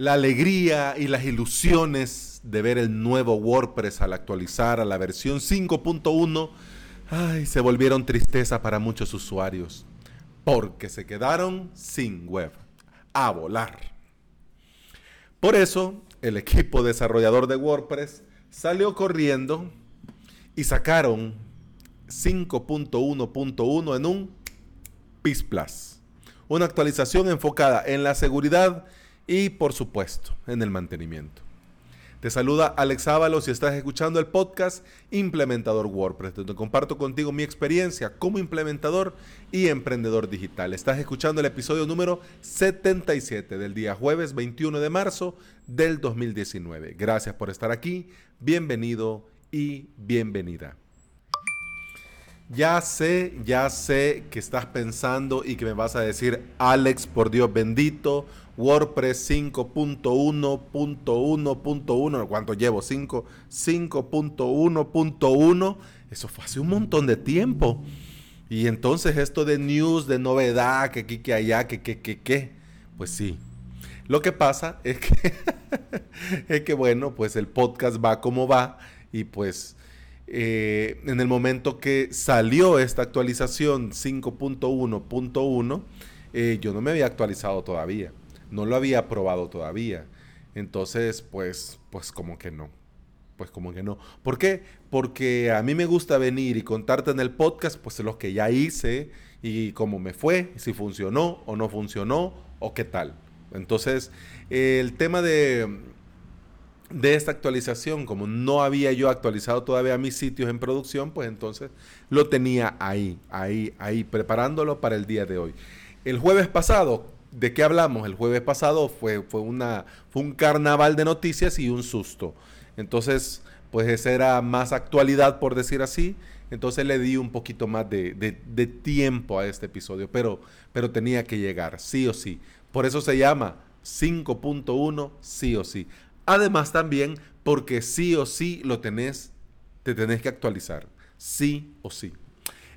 la alegría y las ilusiones de ver el nuevo WordPress al actualizar a la versión 5.1, ay, se volvieron tristeza para muchos usuarios, porque se quedaron sin web, a volar. Por eso, el equipo desarrollador de WordPress salió corriendo y sacaron 5.1.1 en un PIS Plus. Una actualización enfocada en la seguridad y, por supuesto, en el mantenimiento. Te saluda Alex Ábalos y estás escuchando el podcast Implementador WordPress, donde comparto contigo mi experiencia como implementador y emprendedor digital. Estás escuchando el episodio número 77 del día jueves 21 de marzo del 2019. Gracias por estar aquí, bienvenido y bienvenida. Ya sé, ya sé que estás pensando y que me vas a decir, Alex, por Dios bendito, WordPress 5.1.1.1, ¿cuánto llevo? 5, 5.1.1. Eso fue hace un montón de tiempo. Y entonces esto de news, de novedad, que aquí, que allá, que, que, que, que, pues sí. Lo que pasa es que, es que, bueno, pues el podcast va como va y pues eh, en el momento que salió esta actualización 5.1.1, eh, yo no me había actualizado todavía, no lo había probado todavía. Entonces, pues, pues como que no. Pues como que no. ¿Por qué? Porque a mí me gusta venir y contarte en el podcast, pues lo que ya hice y cómo me fue, si funcionó o no funcionó o qué tal. Entonces, el tema de, de esta actualización, como no había yo actualizado todavía mis sitios en producción, pues entonces lo tenía ahí, ahí, ahí, preparándolo para el día de hoy. El jueves pasado, ¿de qué hablamos? El jueves pasado fue, fue, una, fue un carnaval de noticias y un susto. Entonces, pues esa era más actualidad, por decir así. Entonces le di un poquito más de, de tiempo a este episodio, pero, pero tenía que llegar, sí o sí. Por eso se llama 5.1, sí o sí. Además también porque sí o sí lo tenés, te tenés que actualizar, sí o sí.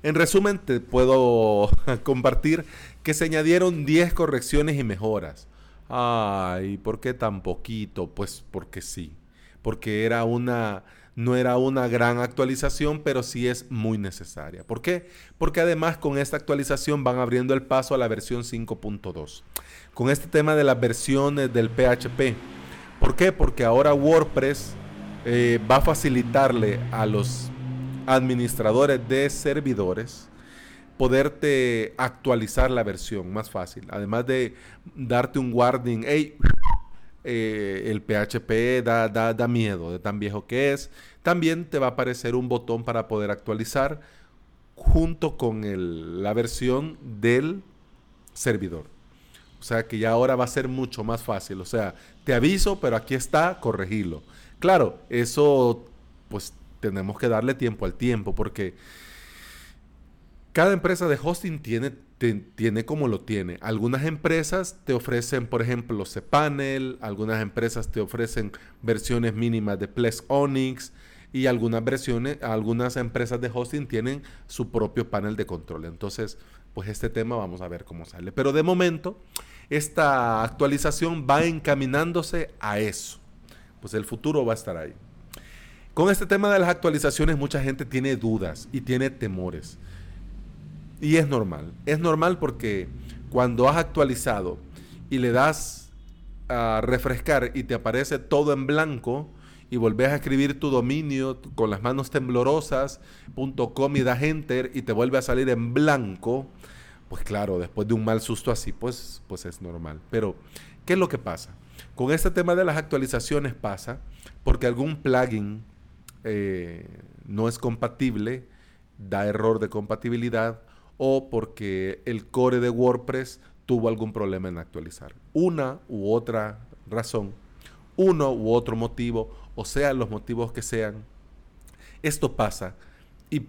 En resumen, te puedo compartir que se añadieron 10 correcciones y mejoras. Ay, ¿por qué tan poquito? Pues porque sí. Porque era una, no era una gran actualización, pero sí es muy necesaria. ¿Por qué? Porque además con esta actualización van abriendo el paso a la versión 5.2. Con este tema de las versiones del PHP, ¿Por qué? Porque ahora WordPress eh, va a facilitarle a los administradores de servidores poderte actualizar la versión más fácil. Además de darte un warning, hey, eh, el PHP da, da, miedo de tan viejo que es. También te va a aparecer un botón para poder actualizar junto con la versión del servidor. O sea que ya ahora va a ser mucho más fácil. O sea, te aviso, pero aquí está, corregilo. Claro, eso pues tenemos que darle tiempo al tiempo porque cada empresa de hosting tiene, tiene como lo tiene. Algunas empresas te ofrecen, por ejemplo, cPanel, algunas empresas te ofrecen versiones mínimas de Plex Onyx y algunas versiones, algunas empresas de hosting tienen su propio panel de control. Entonces, pues este tema vamos a ver cómo sale. Pero de momento, esta actualización va encaminándose a eso. Pues el futuro va a estar ahí. Con este tema de las actualizaciones mucha gente tiene dudas y tiene temores. Y es normal. Es normal porque cuando has actualizado y le das a refrescar y te aparece todo en blanco y volvés a escribir tu dominio con las manos temblorosas, .com y das enter y te vuelve a salir en blanco, pues claro, después de un mal susto así, pues, pues es normal. Pero, ¿qué es lo que pasa? Con este tema de las actualizaciones pasa porque algún plugin eh, no es compatible, da error de compatibilidad o porque el core de WordPress tuvo algún problema en actualizar. Una u otra razón, uno u otro motivo, o sean los motivos que sean, esto pasa y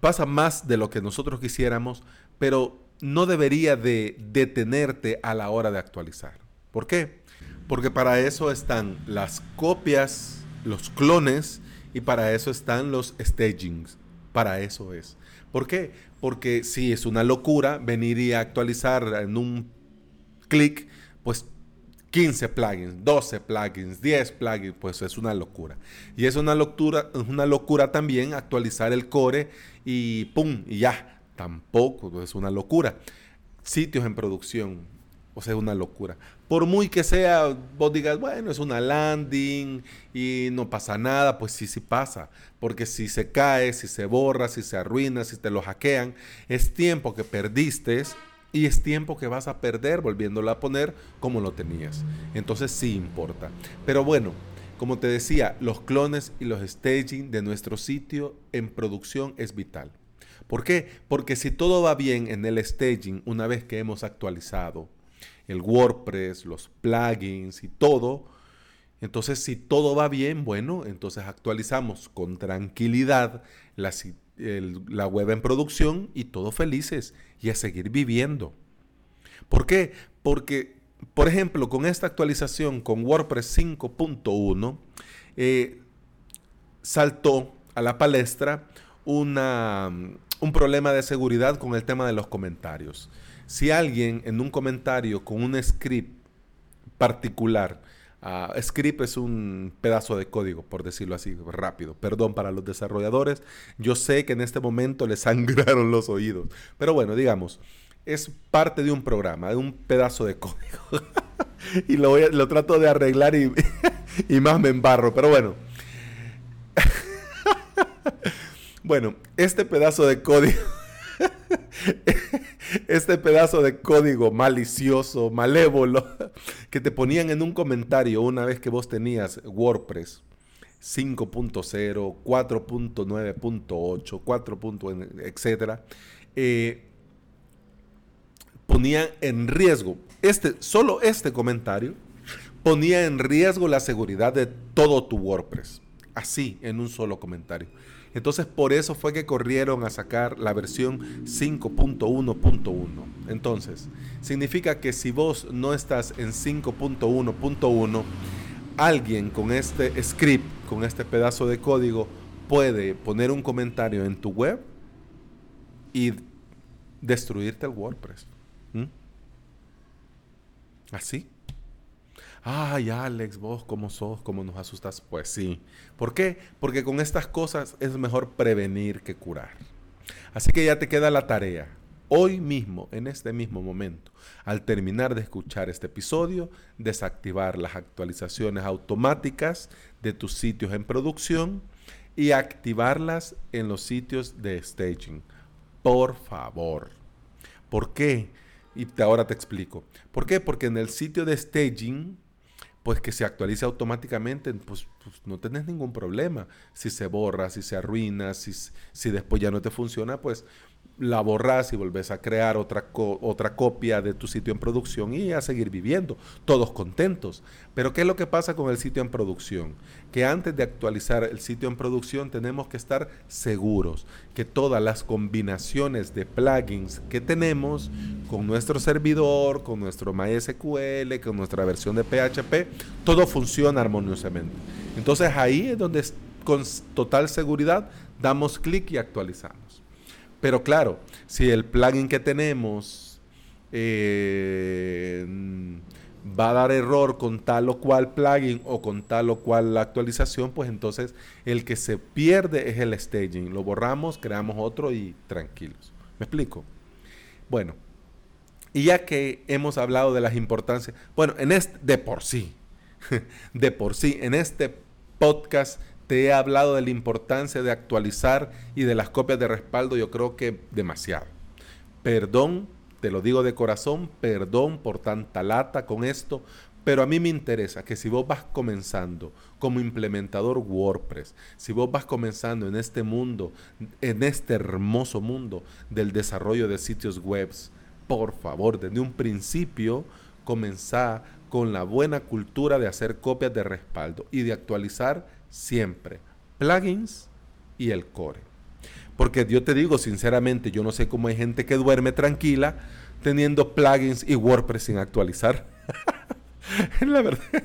pasa más de lo que nosotros quisiéramos, pero no debería de detenerte a la hora de actualizar. ¿Por qué? Porque para eso están las copias, los clones y para eso están los stagings. Para eso es. ¿Por qué? Porque si es una locura venir y actualizar en un clic, pues 15 plugins, 12 plugins, 10 plugins, pues es una locura. Y es una locura, una locura también actualizar el core y pum, y ya. Tampoco es una locura. Sitios en producción, o sea, una locura. Por muy que sea, vos digas, bueno, es una landing y no pasa nada, pues sí, sí pasa. Porque si se cae, si se borra, si se arruina, si te lo hackean, es tiempo que perdiste y es tiempo que vas a perder volviéndolo a poner como lo tenías. Entonces sí importa. Pero bueno, como te decía, los clones y los staging de nuestro sitio en producción es vital. ¿Por qué? Porque si todo va bien en el staging una vez que hemos actualizado el WordPress, los plugins y todo, entonces si todo va bien, bueno, entonces actualizamos con tranquilidad la, la web en producción y todo felices y a seguir viviendo. ¿Por qué? Porque, por ejemplo, con esta actualización con WordPress 5.1, eh, saltó a la palestra una, un problema de seguridad con el tema de los comentarios. Si alguien en un comentario con un script particular Uh, script es un pedazo de código, por decirlo así, rápido. Perdón para los desarrolladores. Yo sé que en este momento les sangraron los oídos. Pero bueno, digamos, es parte de un programa, de un pedazo de código. y lo, lo, trato de arreglar y, y más me embarro. Pero bueno. bueno, este pedazo de código este pedazo de código malicioso, malévolo, que te ponían en un comentario una vez que vos tenías WordPress 5.0, 4.9.8, 4. etcétera, eh, ponía en riesgo, este, solo este comentario ponía en riesgo la seguridad de todo tu WordPress. Así, en un solo comentario. Entonces por eso fue que corrieron a sacar la versión 5.1.1. Entonces, significa que si vos no estás en 5.1.1, alguien con este script, con este pedazo de código, puede poner un comentario en tu web y destruirte el WordPress. ¿Mm? Así. Ay, Alex, vos cómo sos, cómo nos asustas. Pues sí. ¿Por qué? Porque con estas cosas es mejor prevenir que curar. Así que ya te queda la tarea. Hoy mismo, en este mismo momento, al terminar de escuchar este episodio, desactivar las actualizaciones automáticas de tus sitios en producción y activarlas en los sitios de staging. Por favor. ¿Por qué? Y ahora te explico. ¿Por qué? Porque en el sitio de staging pues que se actualice automáticamente, pues, pues, no tenés ningún problema. Si se borra, si se arruina, si, si después ya no te funciona, pues la borras y volvés a crear otra, otra copia de tu sitio en producción y a seguir viviendo, todos contentos. Pero ¿qué es lo que pasa con el sitio en producción? Que antes de actualizar el sitio en producción tenemos que estar seguros que todas las combinaciones de plugins que tenemos con nuestro servidor, con nuestro MySQL, con nuestra versión de PHP, todo funciona armoniosamente. Entonces ahí es donde con total seguridad damos clic y actualizamos. Pero claro, si el plugin que tenemos eh, va a dar error con tal o cual plugin o con tal o cual actualización, pues entonces el que se pierde es el staging. Lo borramos, creamos otro y tranquilos. ¿Me explico? Bueno, y ya que hemos hablado de las importancias, bueno, en este, de por sí, de por sí, en este podcast te he hablado de la importancia de actualizar y de las copias de respaldo, yo creo que demasiado. Perdón, te lo digo de corazón, perdón por tanta lata con esto, pero a mí me interesa que si vos vas comenzando como implementador WordPress, si vos vas comenzando en este mundo, en este hermoso mundo del desarrollo de sitios web, por favor, desde un principio, comenzá con la buena cultura de hacer copias de respaldo y de actualizar siempre plugins y el core. Porque yo te digo sinceramente, yo no sé cómo hay gente que duerme tranquila teniendo plugins y WordPress sin actualizar. la verdad.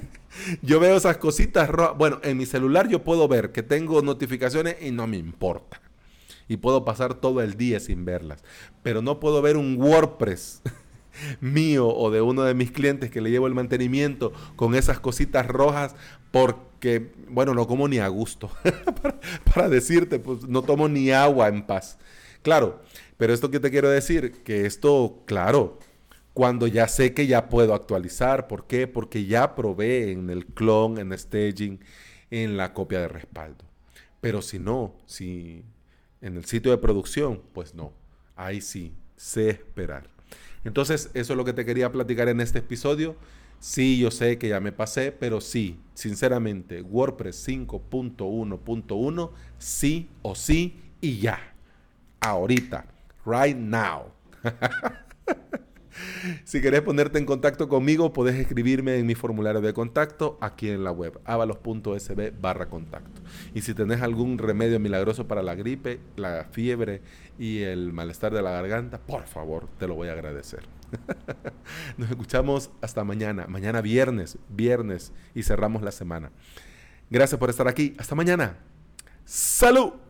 Yo veo esas cositas rojas. Bueno, en mi celular yo puedo ver que tengo notificaciones y no me importa. Y puedo pasar todo el día sin verlas. Pero no puedo ver un WordPress mío o de uno de mis clientes que le llevo el mantenimiento con esas cositas rojas porque, bueno, no como ni a gusto. para, decirte, pues no tomo ni agua en paz. Claro, pero esto que te quiero decir, que esto, claro, cuando ya sé que ya puedo actualizar. ¿Por qué? Porque ya probé en el clon, en staging, en la copia de respaldo. Pero si no, si en el sitio de producción, pues no. Ahí sí, sé esperar. Entonces, eso es lo que te quería platicar en este episodio. Sí, yo sé que ya me pasé, pero sí, sinceramente, WordPress 5.1.1, sí o sí y ya. Ahorita, right now. Si querés ponerte en contacto conmigo, podés escribirme en mi formulario de contacto aquí en la web, avalos.sb barra contacto. Y si tenés algún remedio milagroso para la gripe, la fiebre y el malestar de la garganta, por favor, te lo voy a agradecer. Nos escuchamos hasta mañana, mañana viernes, viernes, y cerramos la semana. Gracias por estar aquí. Hasta mañana. ¡Salud!